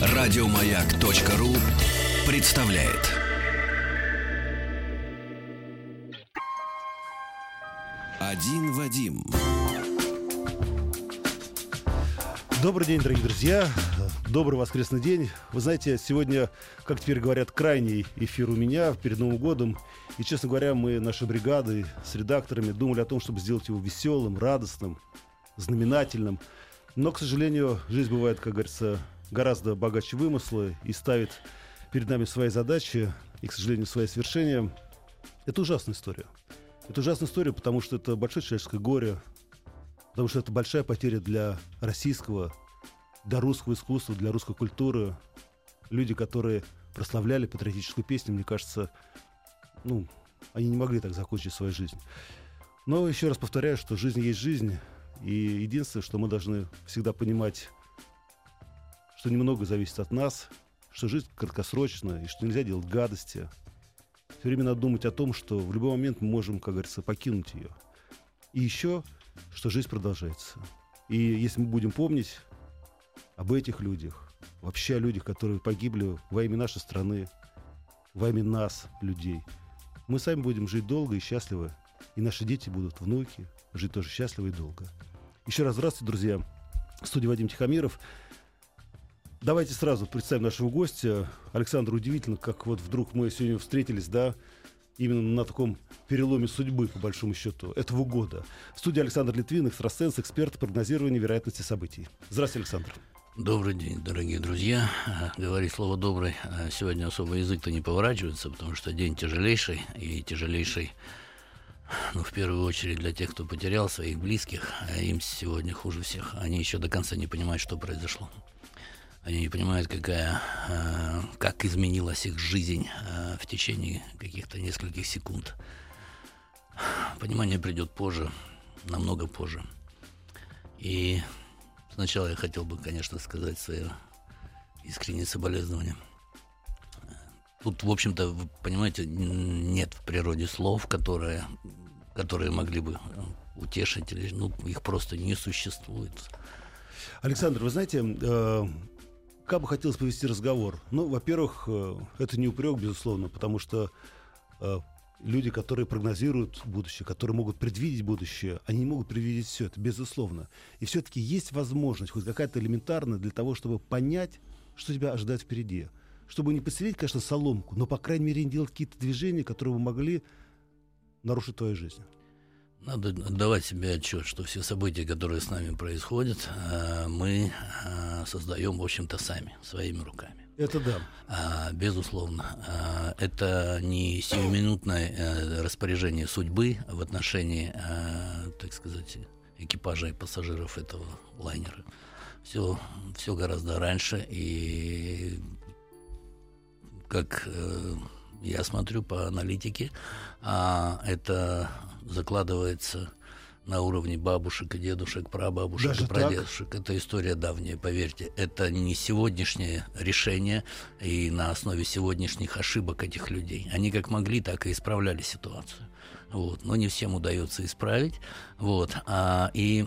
Радиомаяк.ру представляет. Один Вадим. Добрый день, дорогие друзья. Добрый воскресный день. Вы знаете, сегодня, как теперь говорят, крайний эфир у меня перед Новым годом. И, честно говоря, мы, наши бригады с редакторами думали о том, чтобы сделать его веселым, радостным, знаменательным. Но, к сожалению, жизнь бывает, как говорится, гораздо богаче вымысла и ставит перед нами свои задачи и, к сожалению, свои свершения. Это ужасная история. Это ужасная история, потому что это большое человеческое горе, потому что это большая потеря для российского, для русского искусства, для русской культуры. Люди, которые прославляли патриотическую песню, мне кажется, ну, они не могли так закончить свою жизнь. Но еще раз повторяю, что жизнь есть жизнь, и единственное, что мы должны всегда понимать, что немного зависит от нас, что жизнь краткосрочная, и что нельзя делать гадости. Все время надо думать о том, что в любой момент мы можем, как говорится, покинуть ее. И еще что жизнь продолжается. И если мы будем помнить об этих людях, вообще о людях, которые погибли во имя нашей страны, во имя нас, людей, мы сами будем жить долго и счастливо, и наши дети будут, внуки, жить тоже счастливо и долго. Еще раз здравствуйте, друзья. В студии Вадим Тихомиров. Давайте сразу представим нашего гостя. Александр, удивительно, как вот вдруг мы сегодня встретились, да, именно на таком переломе судьбы, по большому счету, этого года. В студии Александр Литвин, экстрасенс, эксперт прогнозирования вероятности событий. Здравствуйте, Александр. Добрый день, дорогие друзья. Говорить слово «добрый» сегодня особо язык-то не поворачивается, потому что день тяжелейший, и тяжелейший, ну, в первую очередь для тех, кто потерял своих близких, а им сегодня хуже всех. Они еще до конца не понимают, что произошло. Они не понимают, какая, э, как изменилась их жизнь э, в течение каких-то нескольких секунд. Понимание придет позже, намного позже. И сначала я хотел бы, конечно, сказать свое искреннее соболезнование. Тут, в общем-то, вы понимаете, нет в природе слов, которые, которые могли бы утешить, или, ну, их просто не существует. Александр, вы знаете, э, как бы хотелось повести разговор? Ну, во-первых, э, это не упрек, безусловно, потому что э, люди, которые прогнозируют будущее, которые могут предвидеть будущее, они не могут предвидеть все это, безусловно. И все-таки есть возможность, хоть какая-то элементарная, для того, чтобы понять, что тебя ожидает впереди. Чтобы не подселить, конечно, соломку, но, по крайней мере, не делать какие-то движения, которые бы могли нарушить твою жизнь. Надо отдавать себе отчет, что все события, которые с нами происходят, э, мы э, создаем, в общем-то, сами, своими руками. Это да. А, безусловно. А, это не сиюминутное э, распоряжение судьбы в отношении, так сказать, экипажа и пассажиров этого лайнера. Все, все гораздо раньше. И как я смотрю по аналитике, это закладывается на уровне бабушек и дедушек, прабабушек Даже и прадедушек. Так? Это история давняя, поверьте. Это не сегодняшнее решение и на основе сегодняшних ошибок этих людей. Они как могли, так и исправляли ситуацию. Вот. Но не всем удается исправить. Вот. А, и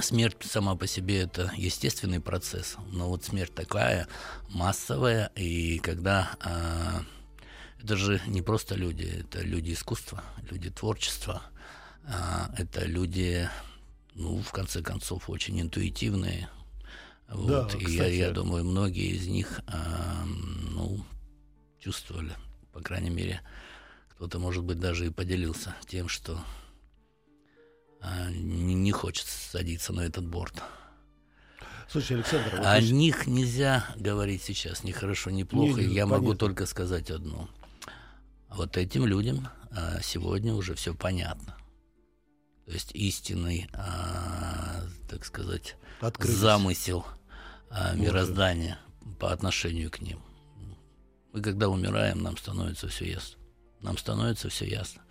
Смерть сама по себе это естественный процесс, но вот смерть такая массовая, и когда а, это же не просто люди, это люди искусства, люди творчества, а, это люди, ну, в конце концов, очень интуитивные. Вот. Да, и я, я думаю, многие из них, ну, чувствовали, по крайней мере, кто-то, может быть, даже и поделился тем, что а, не, хочет садиться на этот борт. Слушай, Александр, вот о них нельзя говорить сейчас ни хорошо, ни плохо. Не, не, я понятно. могу только сказать одно. Вот этим людям а, сегодня уже все понятно. То есть истинный, а, так сказать, Открылись. замысел а, мироздания по отношению к ним. Мы когда умираем, нам становится все ясно. Нам становится все ясно.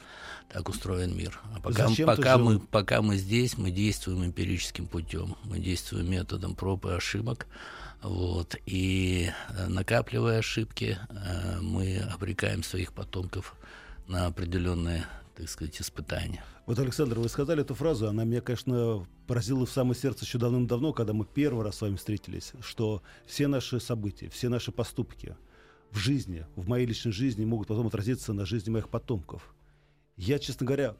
Так устроен мир. А пока, пока, мы, пока мы здесь, мы действуем эмпирическим путем. Мы действуем методом проб и ошибок. Вот. И э, накапливая ошибки, э, мы обрекаем своих потомков на определенные так сказать, испытания. Вот, Александр, вы сказали эту фразу, она меня, конечно, поразила в самое сердце еще давным-давно, когда мы первый раз с вами встретились, что все наши события, все наши поступки в жизни, в моей личной жизни могут потом отразиться на жизни моих потомков. Я, честно говоря,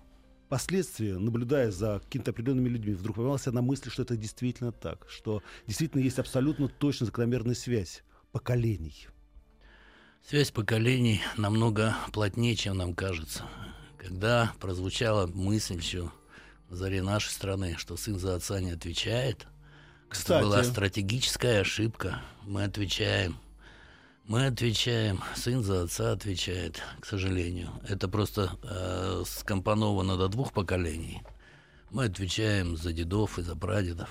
Впоследствии, наблюдая за какими-то определенными людьми, вдруг поймался на мысли, что это действительно так, что действительно есть абсолютно точно закономерная связь поколений. Связь поколений намного плотнее, чем нам кажется. Когда прозвучала мысль еще на заре нашей страны, что сын за отца не отвечает, Кстати. это была стратегическая ошибка. Мы отвечаем. Мы отвечаем, сын за отца отвечает, к сожалению. Это просто э, скомпоновано до двух поколений. Мы отвечаем за дедов и за прадедов.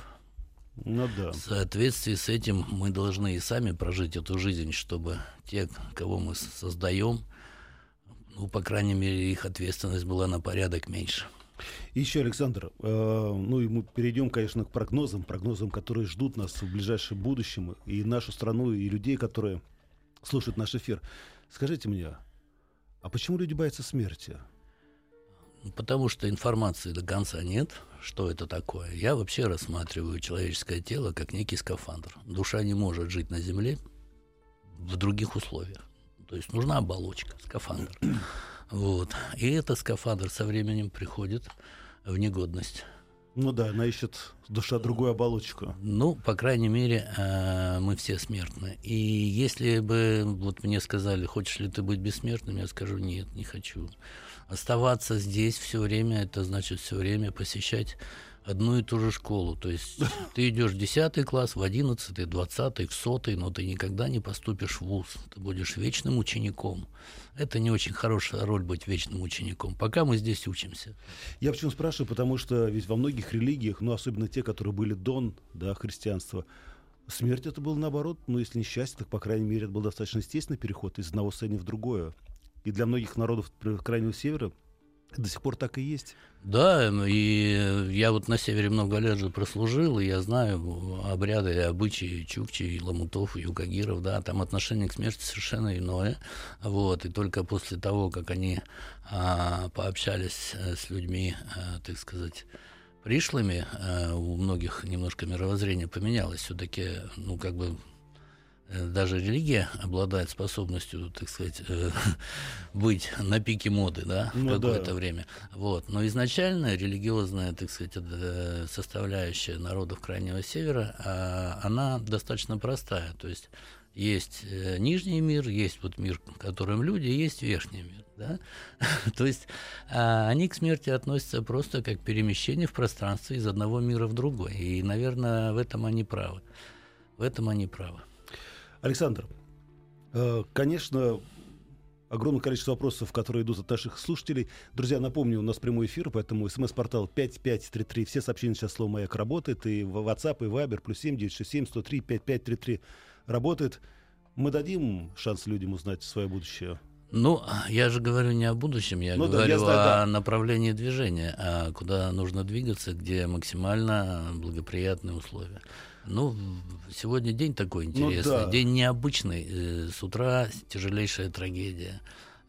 Ну да. В соответствии с этим мы должны и сами прожить эту жизнь, чтобы те, кого мы создаем, ну, по крайней мере, их ответственность была на порядок меньше. еще, Александр, э, ну и мы перейдем, конечно, к прогнозам, прогнозам, которые ждут нас в ближайшем будущем, и нашу страну, и людей, которые слушают наш эфир. Скажите мне, а почему люди боятся смерти? Потому что информации до конца нет, что это такое. Я вообще рассматриваю человеческое тело как некий скафандр. Душа не может жить на Земле в других условиях. То есть нужна оболочка, скафандр. Вот. И этот скафандр со временем приходит в негодность. Ну да, она ищет душа другую оболочку. Ну, по крайней мере, э, мы все смертны. И если бы вот мне сказали, хочешь ли ты быть бессмертным, я скажу, нет, не хочу. Оставаться здесь все время, это значит все время посещать одну и ту же школу. То есть ты идешь в 10 класс, в 11, 20, в 100, но ты никогда не поступишь в ВУЗ. Ты будешь вечным учеником. Это не очень хорошая роль быть вечным учеником. Пока мы здесь учимся. Я почему спрашиваю, потому что ведь во многих религиях, ну особенно те, которые были до да, христианства, смерть это был наоборот, ну если не счастье, так по крайней мере это был достаточно естественный переход из одного состояния в другое. И для многих народов Крайнего Севера до сих пор так и есть. Да, и я вот на севере много лет же прослужил, и я знаю обряды и обычаи чукчи, ламутов, юкагиров, да, там отношение к смерти совершенно иное. Вот, и только после того, как они а, пообщались э, с людьми, а, так сказать, пришлыми, а, у многих немножко мировоззрение поменялось. Все-таки, ну, как бы Э, даже религия обладает способностью, так сказать, э, быть на пике моды, да, ну, какое-то да. время. Вот. Но изначально религиозная, так сказать, э, составляющая народов Крайнего Севера, а, она достаточно простая. То есть есть нижний мир, есть вот мир, в котором люди, есть верхний мир. Да? То есть а, они к смерти относятся просто как перемещение в пространстве из одного мира в другой. И, наверное, в этом они правы. В этом они правы. Александр, э, конечно, огромное количество вопросов, которые идут от наших слушателей. Друзья, напомню, у нас прямой эфир, поэтому смс-портал 5533. Все сообщения сейчас слово «Маяк» работает. И в WhatsApp, и Viber, плюс 7967 103 5533 работает. Мы дадим шанс людям узнать свое будущее? Ну, я же говорю не о будущем, я ну, говорю да, я знаю, о да. направлении движения, а куда нужно двигаться, где максимально благоприятные условия. Ну, сегодня день такой ну интересный, ну, да. день необычный. Э, с утра тяжелейшая трагедия.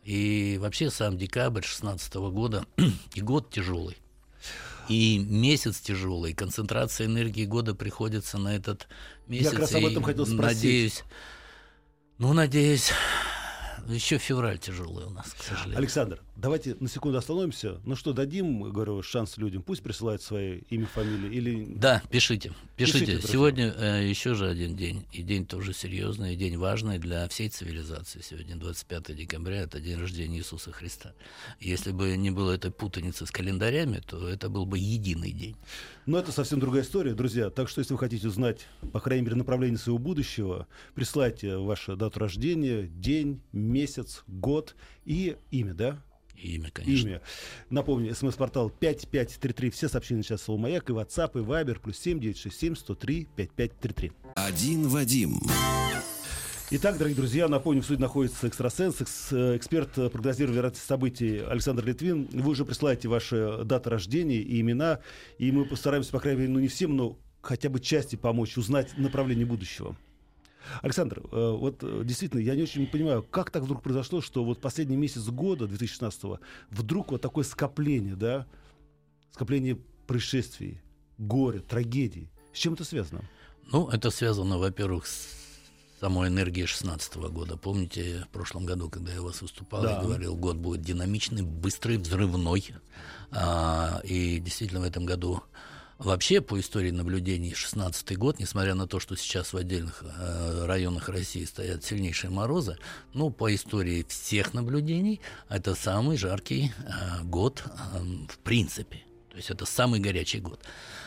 И вообще сам декабрь 16 года и год тяжелый. И месяц тяжелый, концентрация энергии года приходится на этот месяц. Я как раз об этом хотел спросить. Надеюсь, ну, надеюсь, еще февраль тяжелый у нас, к сожалению. Александр, давайте на секунду остановимся. Ну что, дадим, говорю, шанс людям? Пусть присылают свои имя, фамилии или... Да, пишите. Пишите. пишите Сегодня э, еще же один день. И день тоже серьезный, и день важный для всей цивилизации. Сегодня 25 декабря, это день рождения Иисуса Христа. Если бы не было этой путаницы с календарями, то это был бы единый день. Но это совсем другая история, друзья. Так что, если вы хотите узнать, по крайней мере, направление своего будущего, присылайте вашу дату рождения, день, месяц, год и имя, да? Имя, конечно. Имя. Напомню, смс-портал 5533. Все сообщения сейчас слово «Маяк» и WhatsApp, и Viber, плюс 7967 103 5533. Один Вадим. Итак, дорогие друзья, напомню, в суде находится экстрасенс, эксперт прогнозирования вероятности событий Александр Литвин. Вы уже присылаете ваши даты рождения и имена, и мы постараемся, по крайней мере, ну не всем, но хотя бы части помочь узнать направление будущего. Александр, э, вот э, действительно, я не очень понимаю, как так вдруг произошло, что вот последний месяц года 2016 вдруг вот такое скопление, да, скопление происшествий, горя, трагедий. С чем это связано? Ну, это связано, во-первых, с самой энергией 16 года. Помните, в прошлом году, когда я у вас выступал, да. я говорил, год будет динамичный, быстрый, взрывной. А, и действительно в этом году Вообще, по истории наблюдений, 16 год, несмотря на то, что сейчас в отдельных э, районах России стоят сильнейшие морозы, ну, по истории всех наблюдений, это самый жаркий э, год э, в принципе. То есть это самый горячий год.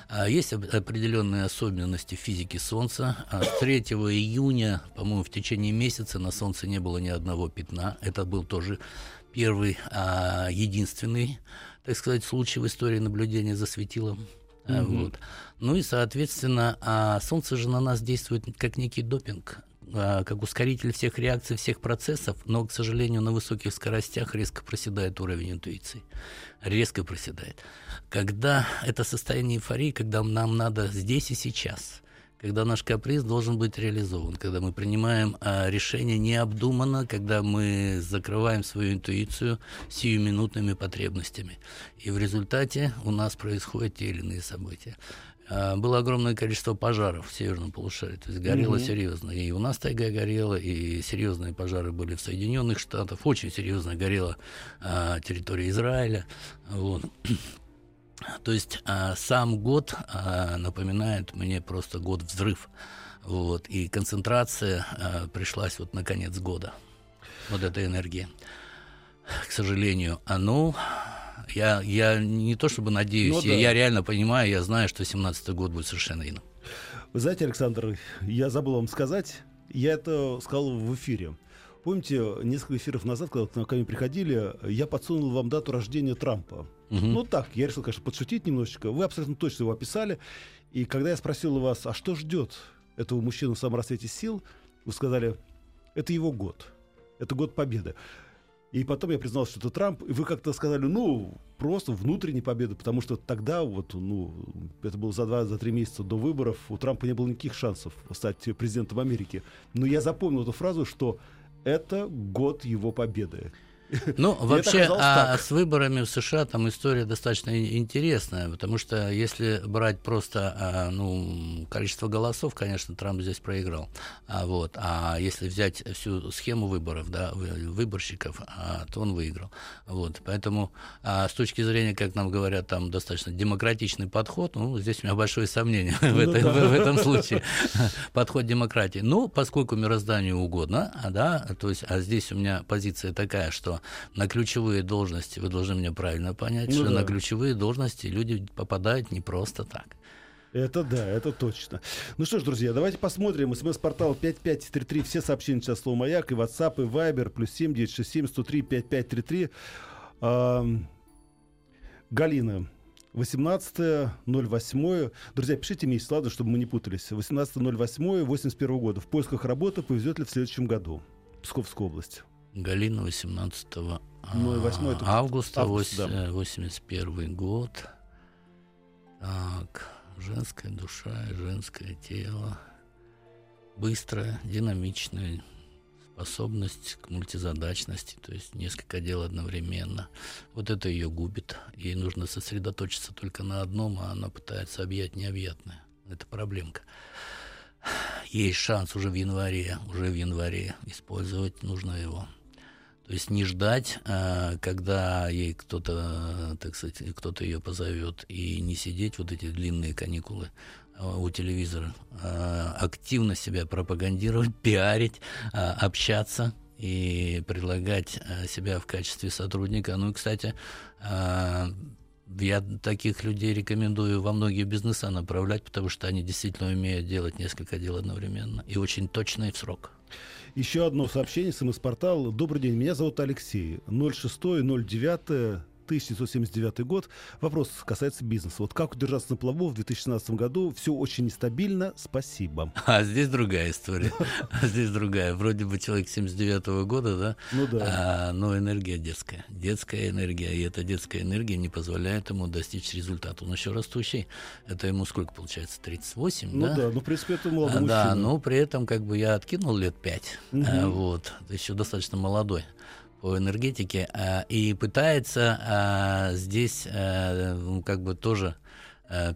А есть определенные особенности физики Солнца. 3 а июня, по-моему, в течение месяца на Солнце не было ни одного пятна. Это был тоже первый, а, единственный, так сказать, случай в истории наблюдения за светилом. Угу. Вот. Ну и, соответственно, а Солнце же на нас действует как некий допинг, а, как ускоритель всех реакций, всех процессов, но, к сожалению, на высоких скоростях резко проседает уровень интуиции. Резко проседает. Когда это состояние эйфории, когда нам надо здесь и сейчас – когда наш каприз должен быть реализован, когда мы принимаем а, решение необдуманно, когда мы закрываем свою интуицию сиюминутными потребностями. И в результате у нас происходят те или иные события. А, было огромное количество пожаров в северном полушарии, то есть горело mm-hmm. серьезно. И у нас тайга горела, и серьезные пожары были в Соединенных Штатах, очень серьезно горела а, территория Израиля. Вот. То есть а, сам год а, напоминает мне просто год взрыв. Вот, и концентрация а, пришлась вот на конец года. Вот эта энергия. К сожалению, оно я, я не то чтобы надеюсь, ну, да. я, я реально понимаю, я знаю, что 17 год будет совершенно иным. Вы знаете, Александр, я забыл вам сказать, я это сказал в эфире. Помните, несколько эфиров назад, когда ко мне приходили, я подсунул вам дату рождения Трампа. Угу. Ну так, я решил, конечно, подшутить немножечко. Вы абсолютно точно его описали. И когда я спросил у вас, а что ждет этого мужчину в самом рассвете сил, вы сказали, это его год. Это год победы. И потом я признался, что это Трамп, и вы как-то сказали, ну, просто внутренней победы, потому что тогда, вот, ну, это было за два, за три месяца до выборов, у Трампа не было никаких шансов стать президентом Америки. Но я запомнил эту фразу, что это год его победы. Ну, вообще, а с выборами в США там история достаточно интересная, потому что если брать просто а, ну, количество голосов, конечно, Трамп здесь проиграл. А, вот, а если взять всю схему выборов, да, выборщиков, а, то он выиграл. Вот, поэтому а, с точки зрения, как нам говорят, там достаточно демократичный подход, ну, здесь у меня большое сомнение ну, в, это, да. в, в этом случае. Подход демократии. Ну, поскольку мирозданию угодно, а, да, то есть, а здесь у меня позиция такая, что на ключевые должности, вы должны меня правильно понять, ну, что да. на ключевые должности люди попадают не просто так. Это да, это точно. Ну что ж, друзья, давайте посмотрим. СМС-портал 5533. Все сообщения сейчас слово «Маяк». И WhatsApp, и Viber. Плюс 7967 103 5533. А, Галина. 18.08. Друзья, пишите месяц, ладно, чтобы мы не путались. 18.08 81 года. В поисках работы повезет ли в следующем году? Псковская область. Галина 18 ну, 8 это августа август, 8, да. 81 год. Так, женская душа и женское тело. Быстрая, динамичная, способность к мультизадачности, то есть несколько дел одновременно. Вот это ее губит. Ей нужно сосредоточиться только на одном, а она пытается объять необъятное. Это проблемка есть шанс уже в январе, уже в январе использовать нужно его. То есть не ждать, а, когда ей кто-то, так сказать, кто-то ее позовет, и не сидеть вот эти длинные каникулы а, у телевизора, активно себя пропагандировать, пиарить, общаться и предлагать себя в качестве сотрудника. Ну и, кстати, я таких людей рекомендую во многие бизнеса направлять, потому что они действительно умеют делать несколько дел одновременно и очень точно и в срок. Еще одно сообщение, смс-портал. Добрый день, меня зовут Алексей. 06.09 1979 год. Вопрос касается бизнеса. Вот как удержаться на плаву в 2016 году? Все очень нестабильно. Спасибо. А здесь другая история. Здесь другая. Вроде бы человек 79 года, да? Ну да. А, но энергия детская. Детская энергия. И эта детская энергия не позволяет ему достичь результата. Он еще растущий. Это ему сколько получается? 38, ну да? Ну да, ну, в принципе, это молодой Да, но при этом как бы я откинул лет 5. Мгм. А, вот. Еще достаточно молодой по энергетике. а, и пытается а, здесь а, ну, как бы тоже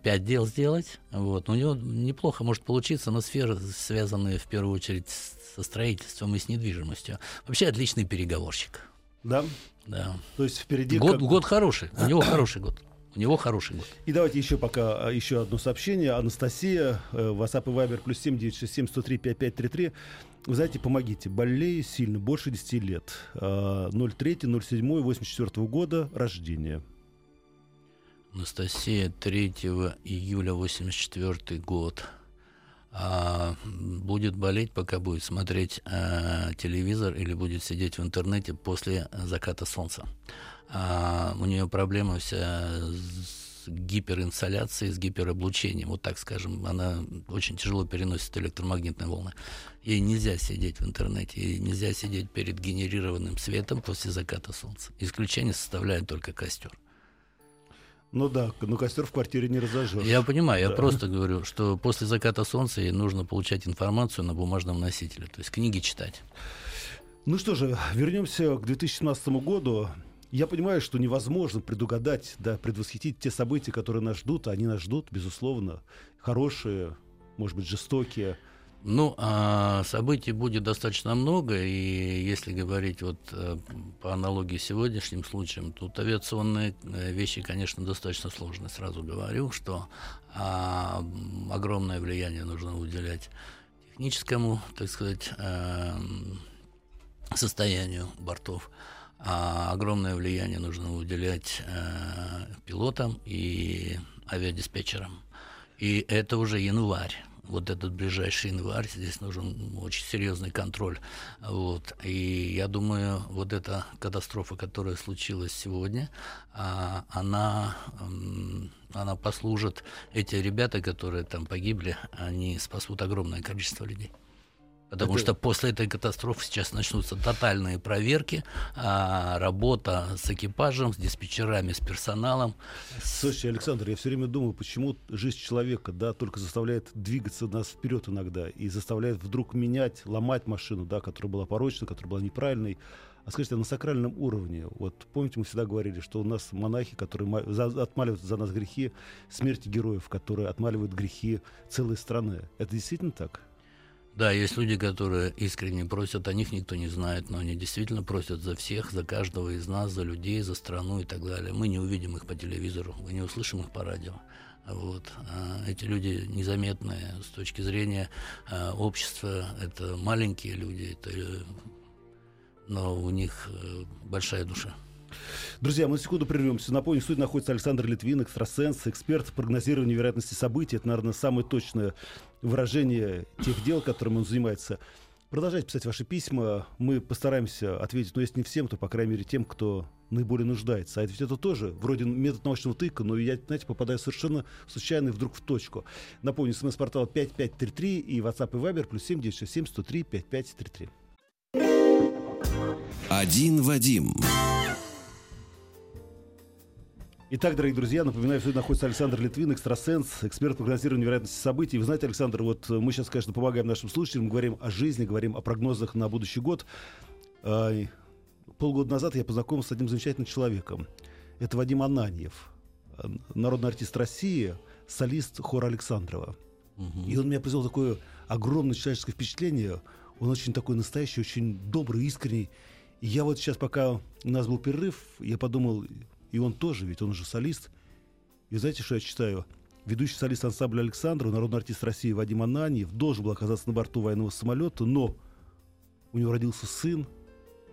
пять дел сделать. Вот. У него неплохо может получиться, но сферы, связанные в первую очередь со строительством и с недвижимостью. Вообще отличный переговорщик. Да? Да. То есть впереди... Год, как- год хороший. У него хороший год. У него хороший год. И давайте еще пока а, еще одно сообщение. Анастасия, э, WhatsApp и Viber плюс 7967 103 5533. Вы знаете, помогите. Болею сильно, больше 10 лет. А, 03 07 84 года рождения. Анастасия 3 июля 84 год. А, будет болеть, пока будет смотреть а, телевизор или будет сидеть в интернете после заката солнца. А, у нее проблема вся с гиперинсоляцией, с гипероблучением, вот так скажем. Она очень тяжело переносит электромагнитные волны. Ей нельзя сидеть в интернете, ей нельзя сидеть перед генерированным светом после заката солнца. Исключение составляет только костер. Ну да, но костер в квартире не разожжешь. Я понимаю, я Да. просто говорю, что после заката солнца ей нужно получать информацию на бумажном носителе, то есть книги читать. Ну что же, вернемся к 2017 году. Я понимаю, что невозможно предугадать, да, предвосхитить те события, которые нас ждут. Они нас ждут, безусловно. Хорошие, может быть, жестокие. Ну, а событий будет достаточно много, и если говорить вот э, по аналогии с сегодняшним случаем, тут авиационные э, вещи, конечно, достаточно сложные. Сразу говорю, что а, огромное влияние нужно уделять техническому, так сказать, эм, состоянию бортов. А огромное влияние нужно уделять э, пилотам и авиадиспетчерам. И это уже январь. Вот этот ближайший январь, здесь нужен очень серьезный контроль. Вот. И я думаю, вот эта катастрофа, которая случилась сегодня, а, она, она послужит, эти ребята, которые там погибли, они спасут огромное количество людей. Потому Это- что после этой катастрофы сейчас начнутся тотальные проверки, а, работа с экипажем, с диспетчерами, с персоналом. Слушайте, Александр, я все время думаю, почему жизнь человека, да, только заставляет двигаться нас вперед иногда и заставляет вдруг менять, ломать машину, да, которая была порочной, которая была неправильной. А скажите, а на сакральном уровне, вот помните, мы всегда говорили, что у нас монахи, которые за- отмаливают за нас грехи, смерти героев, которые отмаливают грехи целой страны. Это действительно так? Да, есть люди, которые искренне просят, о них никто не знает, но они действительно просят за всех, за каждого из нас, за людей, за страну и так далее. Мы не увидим их по телевизору, мы не услышим их по радио. Вот. А эти люди незаметные с точки зрения а, общества. Это маленькие люди, это, но у них э, большая душа. Друзья, мы на секунду прервемся. Напомню, в студии находится Александр Литвин, экстрасенс, эксперт в прогнозировании вероятности событий. Это, наверное, самое точное выражение тех дел, которыми он занимается. Продолжайте писать ваши письма. Мы постараемся ответить, но если не всем, то, по крайней мере, тем, кто наиболее нуждается. А ведь это тоже вроде метод научного тыка, но я, знаете, попадаю совершенно случайно вдруг в точку. Напомню, смс-портал 5533 и WhatsApp и Viber плюс 7967 103 5533. Один Вадим. Итак, дорогие друзья, напоминаю, что находится Александр Литвин, экстрасенс, эксперт по прогнозированию вероятности событий. Вы знаете, Александр, вот мы сейчас, конечно, помогаем нашим слушателям, говорим о жизни, говорим о прогнозах на будущий год. А, Полгода назад я познакомился с одним замечательным человеком. Это Вадим Ананьев, народный артист России, солист хора Александрова. И он меня произвел такое огромное человеческое впечатление. Он очень такой настоящий, очень добрый, искренний. И я вот сейчас, пока у нас был перерыв, я подумал, и он тоже, ведь он же солист. И знаете, что я читаю? Ведущий солист ансамбля Александра, народный артист России Вадим Ананьев, должен был оказаться на борту военного самолета, но у него родился сын,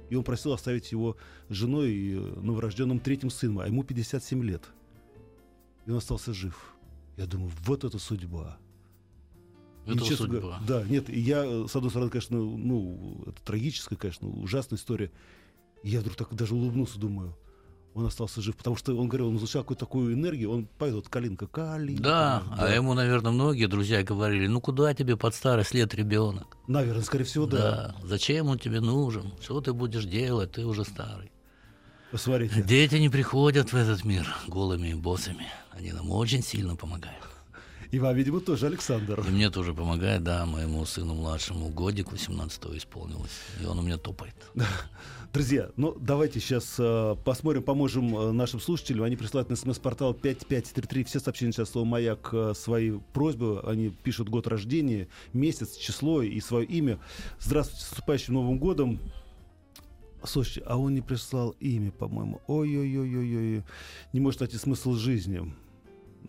и он просил оставить его с женой и э, новорожденным третьим сыном, а ему 57 лет. И он остался жив. Я думаю, вот это судьба. Это судьба. говоря, Да, нет, и я, э, с одной стороны, конечно, ну, это трагическая, конечно, ужасная история. И я вдруг так даже улыбнулся, думаю, он остался жив, потому что он говорил, он излучал какую-то такую энергию, он поет вот «Калинка, Калинка». Да, да, а ему, наверное, многие друзья говорили, ну куда тебе под старость лет ребенок? Наверное, скорее всего, да. Да, зачем он тебе нужен? Что ты будешь делать? Ты уже старый. Посмотрите. Дети не приходят в этот мир голыми и боссами. Они нам очень сильно помогают. И вам, видимо, тоже, Александр. И мне тоже помогает, да, моему сыну младшему годик 18-го исполнилось. И он у меня топает. Друзья, ну давайте сейчас э, посмотрим, поможем э, нашим слушателям. Они присылают на смс-портал 5533. Все сообщения сейчас слово «Маяк» э, свои просьбы. Они пишут год рождения, месяц, число и свое имя. Здравствуйте, с наступающим Новым годом. Слушайте, а он не прислал имя, по-моему. Ой-ой-ой-ой-ой. Не может найти смысл жизни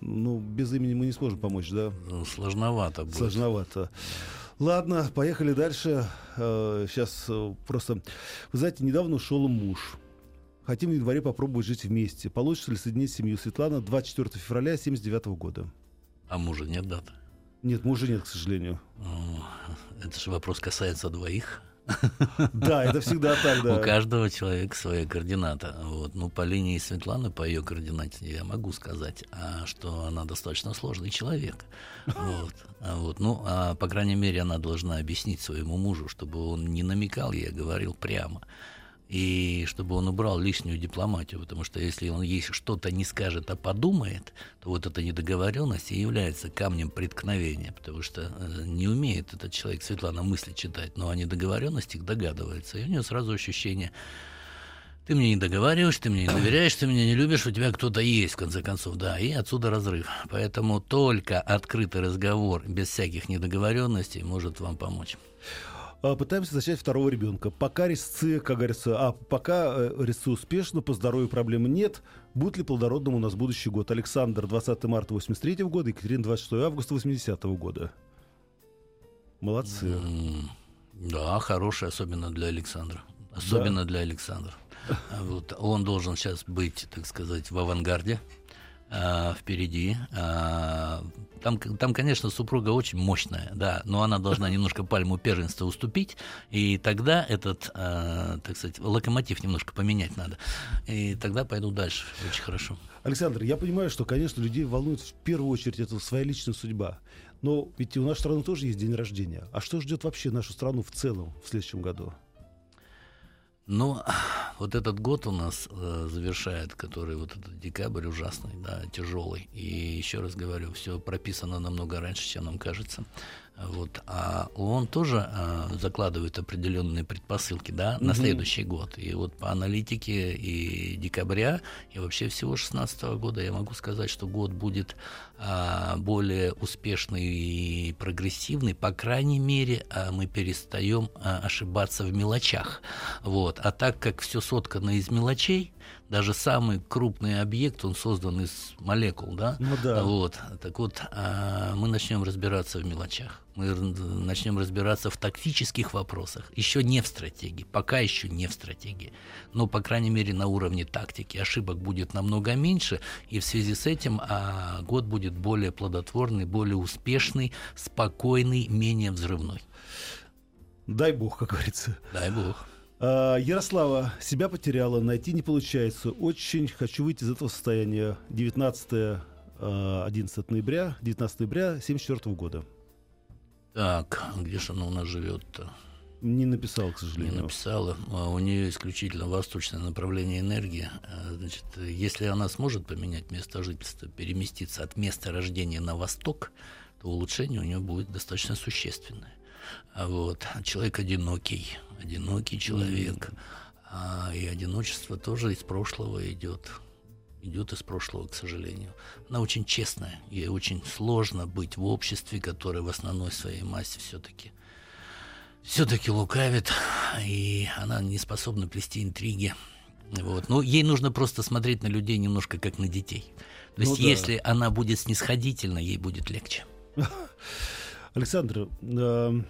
ну, без имени мы не сможем помочь, да? Ну, сложновато будет. Сложновато. Ладно, поехали дальше. Сейчас э, э, просто... Вы знаете, недавно ушел муж. Хотим в январе попробовать жить вместе. Получится ли соединить семью Светлана 24 февраля 79 года? А мужа нет даты? Нет, мужа нет, к сожалению. Это же вопрос касается двоих. Да, это всегда так, да. У каждого человека своя координата. Вот. Ну, по линии Светланы, по ее координате, я могу сказать, а, что она достаточно сложный человек. Вот. А вот. Ну, а, по крайней мере, она должна объяснить своему мужу, чтобы он не намекал ей, а говорил прямо и чтобы он убрал лишнюю дипломатию, потому что если он ей что-то не скажет, а подумает, то вот эта недоговоренность и является камнем преткновения, потому что э, не умеет этот человек, Светлана, мысли читать, но о недоговоренностях догадывается, и у нее сразу ощущение, ты мне не договариваешь, ты мне не доверяешь, ты меня не любишь, у тебя кто-то есть, в конце концов, да, и отсюда разрыв. Поэтому только открытый разговор без всяких недоговоренностей может вам помочь. А, пытаемся зачать второго ребенка. Пока резцы, как говорится, а пока э, резцы успешно, по здоровью проблем нет. Будет ли плодородным у нас будущий год? Александр 20 марта 83 года, Екатерина 26 августа 80 года. Молодцы. Mm, да, хороший, особенно для Александра. Особенно да. для Александра. Вот, он должен сейчас быть, так сказать, в авангарде э, впереди. Э, там, там, конечно, супруга очень мощная, да, но она должна немножко пальму первенства уступить, и тогда этот, э, так сказать, локомотив немножко поменять надо. И тогда пойду дальше. Очень хорошо. Александр, я понимаю, что, конечно, людей волнует в первую очередь это своя личная судьба. Но ведь у нашей страны тоже есть день рождения. А что ждет вообще нашу страну в целом в следующем году? Ну, вот этот год у нас э, завершает, который вот этот декабрь ужасный, да, тяжелый. И еще раз говорю, все прописано намного раньше, чем нам кажется. Вот. А он тоже а, закладывает определенные предпосылки да, угу. на следующий год. И вот по аналитике и декабря, и вообще всего 2016 года я могу сказать, что год будет а, более успешный и прогрессивный. По крайней мере, а, мы перестаем а, ошибаться в мелочах. Вот. А так как все соткано из мелочей, даже самый крупный объект, он создан из молекул, да? Ну да. Вот. Так вот, а, мы начнем разбираться в мелочах. Мы начнем разбираться в тактических вопросах. Еще не в стратегии, пока еще не в стратегии. Но, по крайней мере, на уровне тактики ошибок будет намного меньше, и в связи с этим а, год будет более плодотворный, более успешный, спокойный, менее взрывной. Дай бог, как говорится. Дай бог. А, Ярослава себя потеряла, найти не получается. Очень хочу выйти из этого состояния. 19 11 а, ноября, 19 ноября 74 года. Так, где же она у нас живет-то? Не написала, к сожалению. Не написала. А у нее исключительно восточное направление энергии. Значит, если она сможет поменять место жительства, переместиться от места рождения на восток, то улучшение у нее будет достаточно существенное. Вот. Человек одинокий, одинокий человек. А, и одиночество тоже из прошлого идет. Идет из прошлого, к сожалению. Она очень честная. Ей очень сложно быть в обществе, которое в основной своей массе все-таки все-таки лукавит, и она не способна плести интриги. Вот. Ну, ей нужно просто смотреть на людей немножко как на детей. То есть, ну, да. если она будет снисходительна, ей будет легче. Александр, э,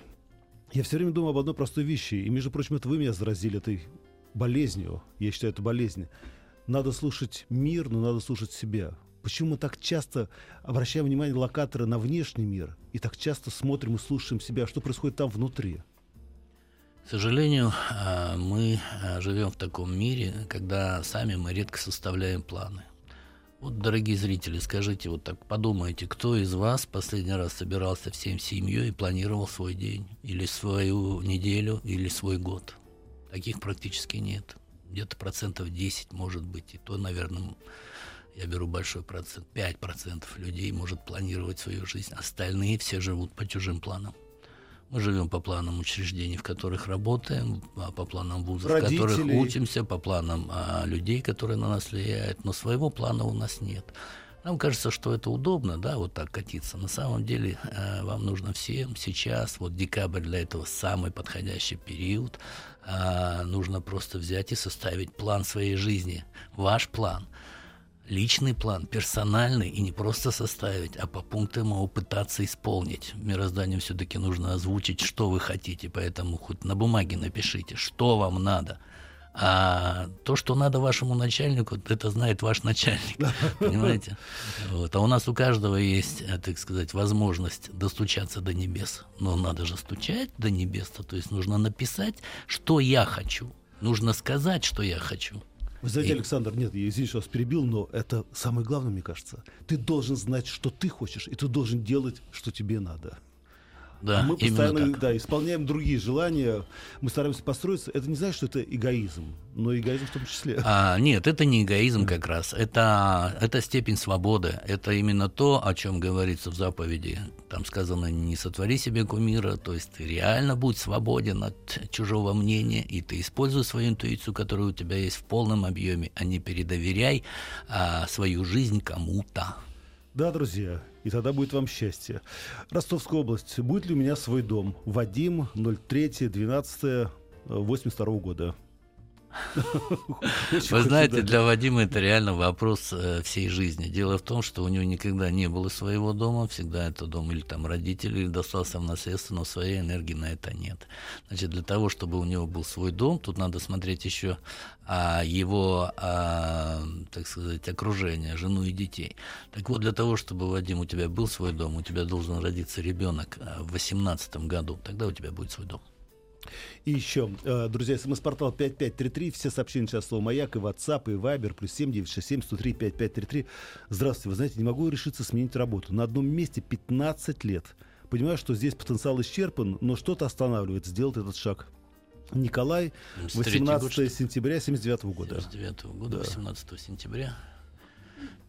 я все время думаю об одной простой вещи. И, между прочим, это вы меня заразили этой болезнью. Я считаю, это болезнь. Надо слушать мир, но надо слушать себя. Почему мы так часто обращаем внимание локаторы на внешний мир и так часто смотрим и слушаем себя, что происходит там внутри? К сожалению, а, мы а, живем в таком мире, когда сами мы редко составляем планы. Вот, дорогие зрители, скажите, вот так подумайте, кто из вас последний раз собирался всем семьей и планировал свой день, или свою неделю, или свой год? Таких практически нет. Где-то процентов 10 может быть, и то, наверное, я беру большой процент, 5% людей может планировать свою жизнь. Остальные все живут по чужим планам. Мы живем по планам учреждений, в которых работаем, а по планам вузов, Родителей. в которых учимся, по планам а, людей, которые на нас влияют, но своего плана у нас нет. Нам кажется, что это удобно, да, вот так катиться. На самом деле э, вам нужно всем сейчас, вот декабрь для этого самый подходящий период, э, нужно просто взять и составить план своей жизни, ваш план – личный план, персональный, и не просто составить, а по пунктам его пытаться исполнить. Мирозданию все-таки нужно озвучить, что вы хотите, поэтому хоть на бумаге напишите, что вам надо. А то, что надо вашему начальнику, это знает ваш начальник. Понимаете? Вот. А у нас у каждого есть, э, так сказать, возможность достучаться до небес. Но надо же стучать до небес. То есть нужно написать, что я хочу. Нужно сказать, что я хочу. Вы знаете, и... Александр, нет, я извините, что вас перебил, но это самое главное, мне кажется. Ты должен знать, что ты хочешь, и ты должен делать, что тебе надо. Да, а мы постоянно да, исполняем другие желания, мы стараемся построиться. Это не значит, что это эгоизм, но эгоизм в том числе. А, нет, это не эгоизм как раз. Это, это степень свободы. Это именно то, о чем говорится в заповеди. Там сказано, не сотвори себе кумира, то есть ты реально будь свободен от чужого мнения, и ты используй свою интуицию, которая у тебя есть в полном объеме, а не передоверяй а, свою жизнь кому-то. Да, друзья, и тогда будет вам счастье. Ростовская область. Будет ли у меня свой дом? Вадим, 03 12 82 года. Вы знаете, для Вадима это реально вопрос э, всей жизни. Дело в том, что у него никогда не было своего дома, всегда это дом или там родители, или достался в наследство, но своей энергии на это нет. Значит, для того, чтобы у него был свой дом, тут надо смотреть еще а, его, а, так сказать, окружение, жену и детей. Так вот, для того, чтобы, Вадим, у тебя был свой дом, у тебя должен родиться ребенок э, в 18 году, тогда у тебя будет свой дом. И еще, э, друзья, смс-портал 5533, все сообщения сейчас слово «Маяк» и WhatsApp, и Viber, плюс 7967 103 5533. Здравствуйте, вы знаете, не могу решиться сменить работу. На одном месте 15 лет. Понимаю, что здесь потенциал исчерпан, но что-то останавливает сделать этот шаг. Николай, 18 сентября 79 года. 79 года, да. 18 сентября.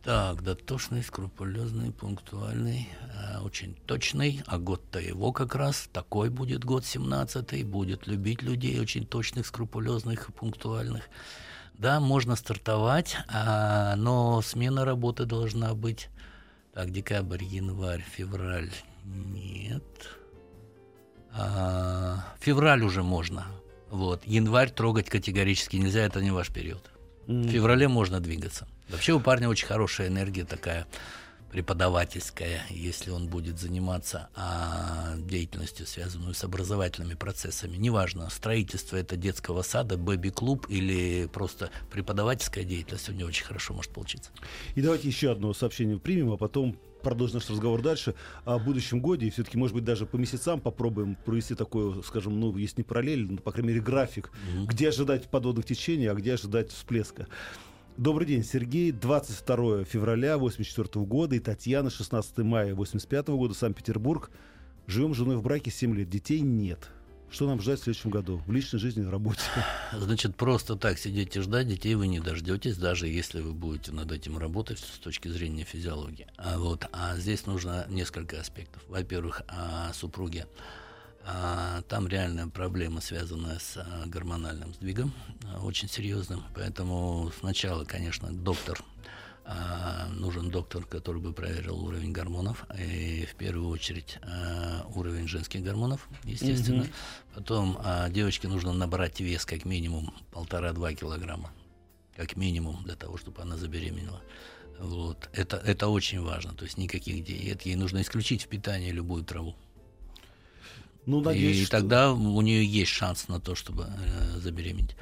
Так, дотошный, скрупулезный, пунктуальный, э, очень точный. А год-то его как раз такой будет год 17 будет любить людей очень точных, скрупулезных и пунктуальных. Да, можно стартовать, а, но смена работы должна быть. Так, декабрь, январь, февраль. Нет. А, февраль уже можно. Вот. Январь трогать категорически нельзя, это не ваш период. Mm. В феврале можно двигаться. Вообще у парня очень хорошая энергия такая преподавательская, если он будет заниматься а, деятельностью, связанную с образовательными процессами. Неважно, строительство это детского сада, бэби-клуб или просто преподавательская деятельность, у него очень хорошо может получиться. И давайте еще одно сообщение примем, а потом продолжим наш разговор дальше о будущем годе. И все-таки, может быть, даже по месяцам попробуем провести такой, скажем, ну, если не параллель, но, по крайней мере, график, mm-hmm. где ожидать подводных течений, а где ожидать всплеска. Добрый день, Сергей. 22 февраля 84 года и Татьяна, 16 мая 85 года, Санкт-Петербург. Живем с женой в браке 7 лет. Детей нет. Что нам ждать в следующем году? В личной жизни, в работе? Значит, просто так сидеть и ждать детей вы не дождетесь, даже если вы будете над этим работать с точки зрения физиологии. А, вот, а здесь нужно несколько аспектов. Во-первых, о супруге а, там реальная проблема, связанная с а, гормональным сдвигом, а, очень серьезным. Поэтому сначала, конечно, доктор нужен доктор, который бы проверил уровень гормонов, и в первую очередь уровень женских гормонов, естественно. Mm-hmm. Потом девочке нужно набрать вес как минимум полтора-два килограмма, как минимум для того, чтобы она забеременела. Вот. Это, это очень важно, то есть никаких диет. Ей нужно исключить в питании любую траву. Ну, надеюсь, и что... тогда у нее есть шанс на то, чтобы э, забеременеть.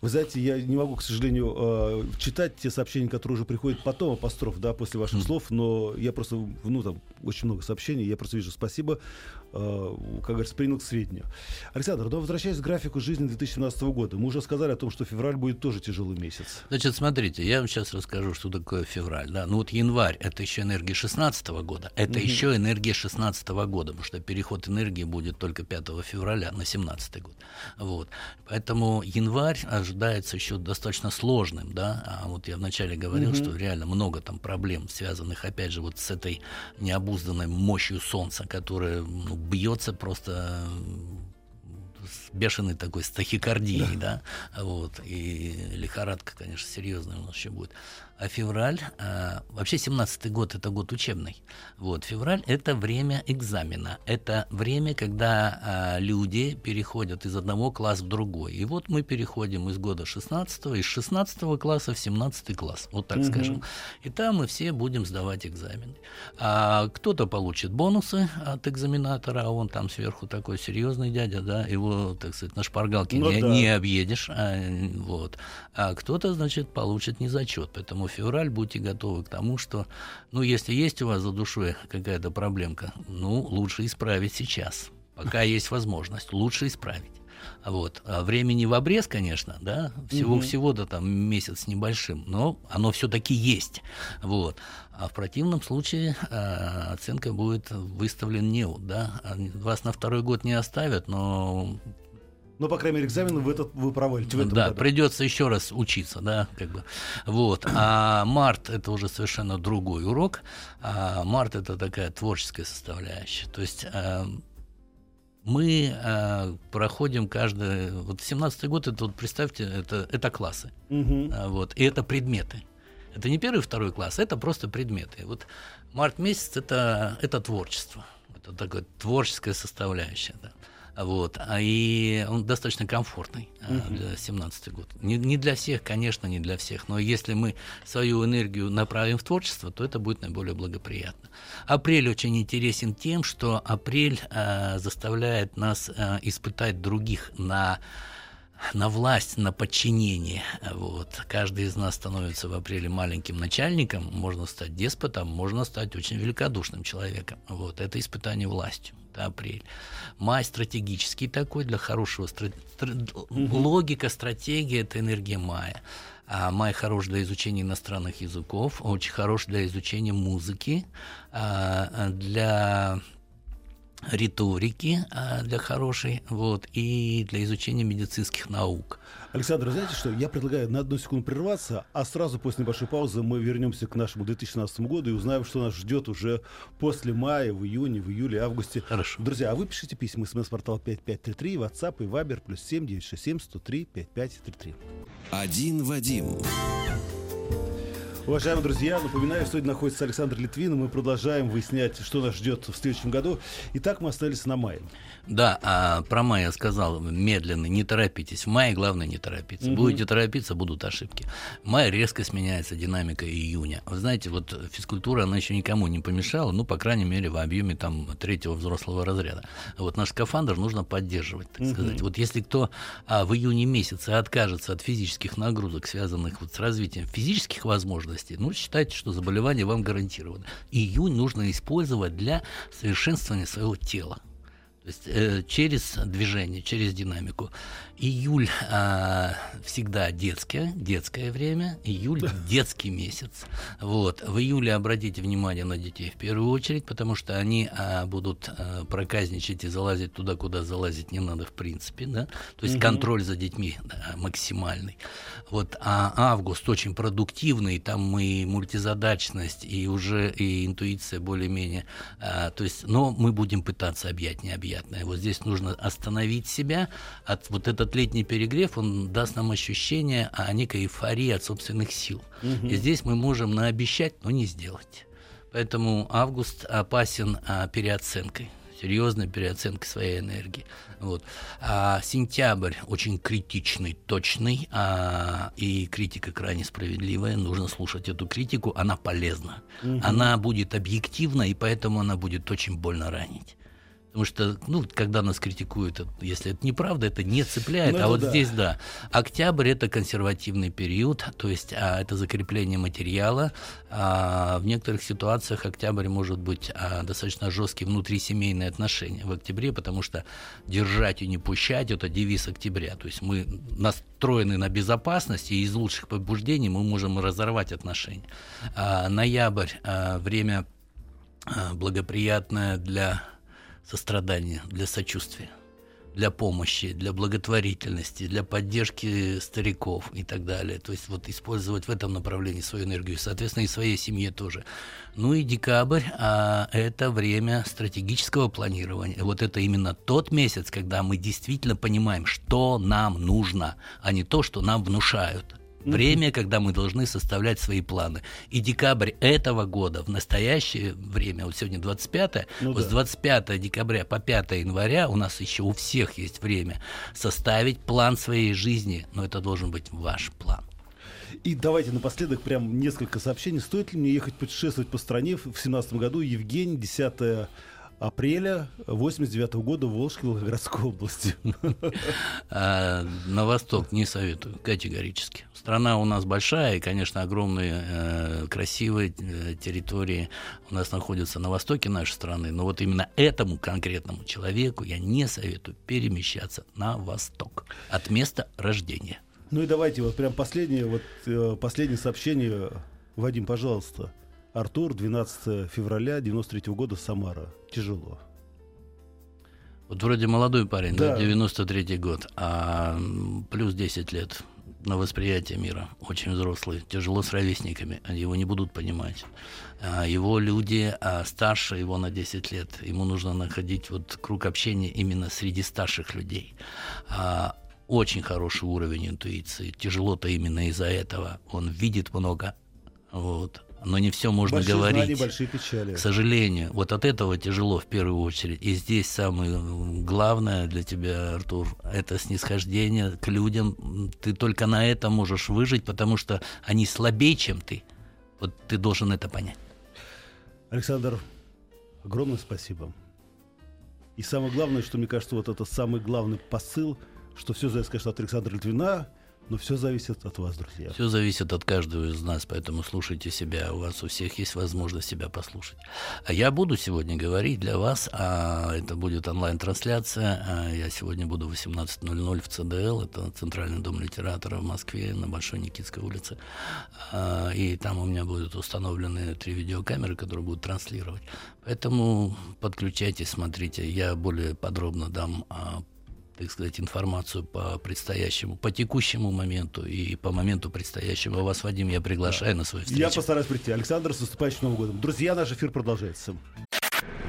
Вы знаете, я не могу, к сожалению, э, читать те сообщения, которые уже приходят потом, апостроф, да, после ваших mm. слов, но я просто, ну, там очень много сообщений, я просто вижу спасибо. Э, как говорится, принял к сведению. Александр, но возвращаясь к графику жизни 2017 года, мы уже сказали о том, что февраль будет тоже тяжелый месяц. Значит, смотрите, я вам сейчас расскажу, что такое февраль. Да? Ну вот январь — это еще энергия 16 года, это mm еще энергия 16 года, потому что переход энергии будет только 5 февраля на 17 год. Вот. Поэтому январь ожидается еще достаточно сложным, да, а вот я вначале говорил, mm что реально много там проблем, связанных, опять же, вот с этой необузданной мощью Солнца, которая ну, бьется просто с бешеной такой стахикардией, да. да, вот, и лихорадка, конечно, серьезная у нас еще будет а февраль, а, вообще 17-й год это год учебный. Вот, февраль это время экзамена, это время, когда а, люди переходят из одного класса в другой. И вот мы переходим из года 16 из 16 класса в 17 класс, вот так угу. скажем. И там мы все будем сдавать экзамены. А кто-то получит бонусы от экзаменатора, а он там сверху такой серьезный дядя, да, его, так сказать, на шпаргалке ну, не, да. не объедешь, а, вот. А кто-то, значит, получит незачет, поэтому февраль, будьте готовы к тому, что, ну, если есть у вас за душой какая-то проблемка, ну, лучше исправить сейчас, пока есть возможность, лучше исправить. Вот. А времени в обрез, конечно, да, всего, угу. всего-то там месяц небольшим, но оно все-таки есть. Вот. А в противном случае э, оценка будет выставлен неуд, да. Вас на второй год не оставят, но ну, по крайней мере, экзамен вы, этот, вы проводите в этом Да, году. придется еще раз учиться, да, как бы. Вот. А март это уже совершенно другой урок. А март это такая творческая составляющая. То есть а, мы а, проходим каждый... Вот 17-й год, это вот представьте, это, это классы. Угу. Вот, и это предметы. Это не первый, второй класс, это просто предметы. Вот март месяц это, это творчество. Это такая творческая составляющая. Да. Вот. А и он достаточно комфортный uh-huh. для 17 год. Не, не для всех, конечно, не для всех, но если мы свою энергию направим в творчество, то это будет наиболее благоприятно. Апрель очень интересен тем, что апрель а, заставляет нас а, испытать других на на власть, на подчинение. Вот. Каждый из нас становится в апреле маленьким начальником, можно стать деспотом, можно стать очень великодушным человеком. Вот. Это испытание властью это апрель. Май стратегический такой для хорошего стра... угу. логика, стратегия это энергия мая. А май хорош для изучения иностранных языков, очень хорош для изучения музыки, а, для риторики а, для хорошей, вот, и для изучения медицинских наук. Александр, знаете что, я предлагаю на одну секунду прерваться, а сразу после небольшой паузы мы вернемся к нашему 2017 году и узнаем, что нас ждет уже после мая, в июне, в июле, августе. Хорошо. Друзья, а вы пишите письма, смс-портал 5533, WhatsApp и Viber, плюс 7 967 103 5533. Один Вадим. Уважаемые друзья, напоминаю, в студии находится Александр Литвин, и мы продолжаем выяснять, что нас ждет в следующем году. Итак, мы остались на мае. Да, а про май я сказал медленно, не торопитесь. В мае главное не торопиться. Угу. Будете торопиться, будут ошибки. Май резко сменяется динамика июня. Вы знаете, вот физкультура, она еще никому не помешала, ну, по крайней мере, в объеме там третьего взрослого разряда. Вот наш скафандр нужно поддерживать, так угу. сказать. Вот если кто а, в июне месяце откажется от физических нагрузок, связанных вот с развитием физических возможностей, возрасте, ну, считайте, что заболевание вам гарантировано. Июнь нужно использовать для совершенствования своего тела. То есть э, через движение, через динамику. Июль э, всегда детское, детское время. Июль детский месяц. Вот. В июле обратите внимание на детей в первую очередь, потому что они э, будут э, проказничать и залазить туда, куда залазить не надо в принципе. Да? То есть угу. контроль за детьми да, максимальный. Вот. А август очень продуктивный, там и мультизадачность, и уже и интуиция более-менее. Э, то есть, но мы будем пытаться объять необъятное. Вот здесь нужно остановить себя. От, вот этот летний перегрев, он даст нам ощущение о некой эйфории от собственных сил. Угу. И здесь мы можем наобещать, но не сделать. Поэтому август опасен а, переоценкой серьезной переоценкой своей энергии. Вот. А сентябрь очень критичный, точный, а, и критика крайне справедливая. Нужно слушать эту критику, она полезна. Угу. Она будет объективна, и поэтому она будет очень больно ранить. Потому что, ну, когда нас критикуют, если это неправда, это не цепляет. Ну, а вот да. здесь, да. Октябрь это консервативный период, то есть а, это закрепление материала. А, в некоторых ситуациях октябрь может быть а, достаточно жесткие внутрисемейные отношения в октябре, потому что держать и не пущать это девиз октября. То есть мы настроены на безопасность, и из лучших побуждений мы можем разорвать отношения. А, ноябрь а, время а, благоприятное для сострадания, для сочувствия, для помощи, для благотворительности, для поддержки стариков и так далее. То есть вот использовать в этом направлении свою энергию, соответственно, и своей семье тоже. Ну и декабрь а, – это время стратегического планирования. Вот это именно тот месяц, когда мы действительно понимаем, что нам нужно, а не то, что нам внушают – Время, когда мы должны составлять свои планы. И декабрь этого года, в настоящее время, вот сегодня 25 ну, вот да. с 25 декабря по 5 января у нас еще у всех есть время составить план своей жизни, но это должен быть ваш план. И давайте напоследок прям несколько сообщений. Стоит ли мне ехать путешествовать по стране в 2017 году? Евгений, 10 апреля 89 года в Волжской Волгоградской области. А, на восток не советую, категорически. Страна у нас большая, и, конечно, огромные э, красивые э, территории у нас находятся на востоке нашей страны, но вот именно этому конкретному человеку я не советую перемещаться на восток от места рождения. Ну и давайте вот прям последнее, вот э, последнее сообщение, Вадим, пожалуйста. Артур, 12 февраля 93 года, Самара. Тяжело. Вот вроде молодой парень, да, да 93-й год, а плюс 10 лет на восприятие мира, очень взрослый, тяжело с ровесниками, они его не будут понимать. А его люди а старше его на 10 лет, ему нужно находить вот круг общения именно среди старших людей. А очень хороший уровень интуиции, тяжело-то именно из-за этого, он видит много, вот, но не все можно большие говорить. Знания, большие печали. К сожалению, вот от этого тяжело в первую очередь. И здесь самое главное для тебя, Артур, это снисхождение к людям. Ты только на это можешь выжить, потому что они слабее, чем ты. Вот ты должен это понять. Александр, огромное спасибо. И самое главное, что мне кажется, вот это самый главный посыл, что все зависит, конечно, от Александра Литвина, но все зависит от вас, друзья. Все зависит от каждого из нас, поэтому слушайте себя. У вас у всех есть возможность себя послушать. А я буду сегодня говорить для вас, а это будет онлайн-трансляция. А я сегодня буду в 18.00 в ЦДЛ, это Центральный дом литератора в Москве на Большой Никитской улице. А, и там у меня будут установлены три видеокамеры, которые будут транслировать. Поэтому подключайтесь, смотрите. Я более подробно дам а, так сказать, информацию по предстоящему, по текущему моменту и по моменту предстоящего. Вас, Вадим, я приглашаю да. на свою встречу. Я постараюсь прийти. Александр, с наступающим Новым годом. Друзья, наш эфир продолжается.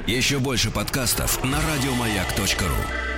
Еще больше подкастов на радиомаяк.ру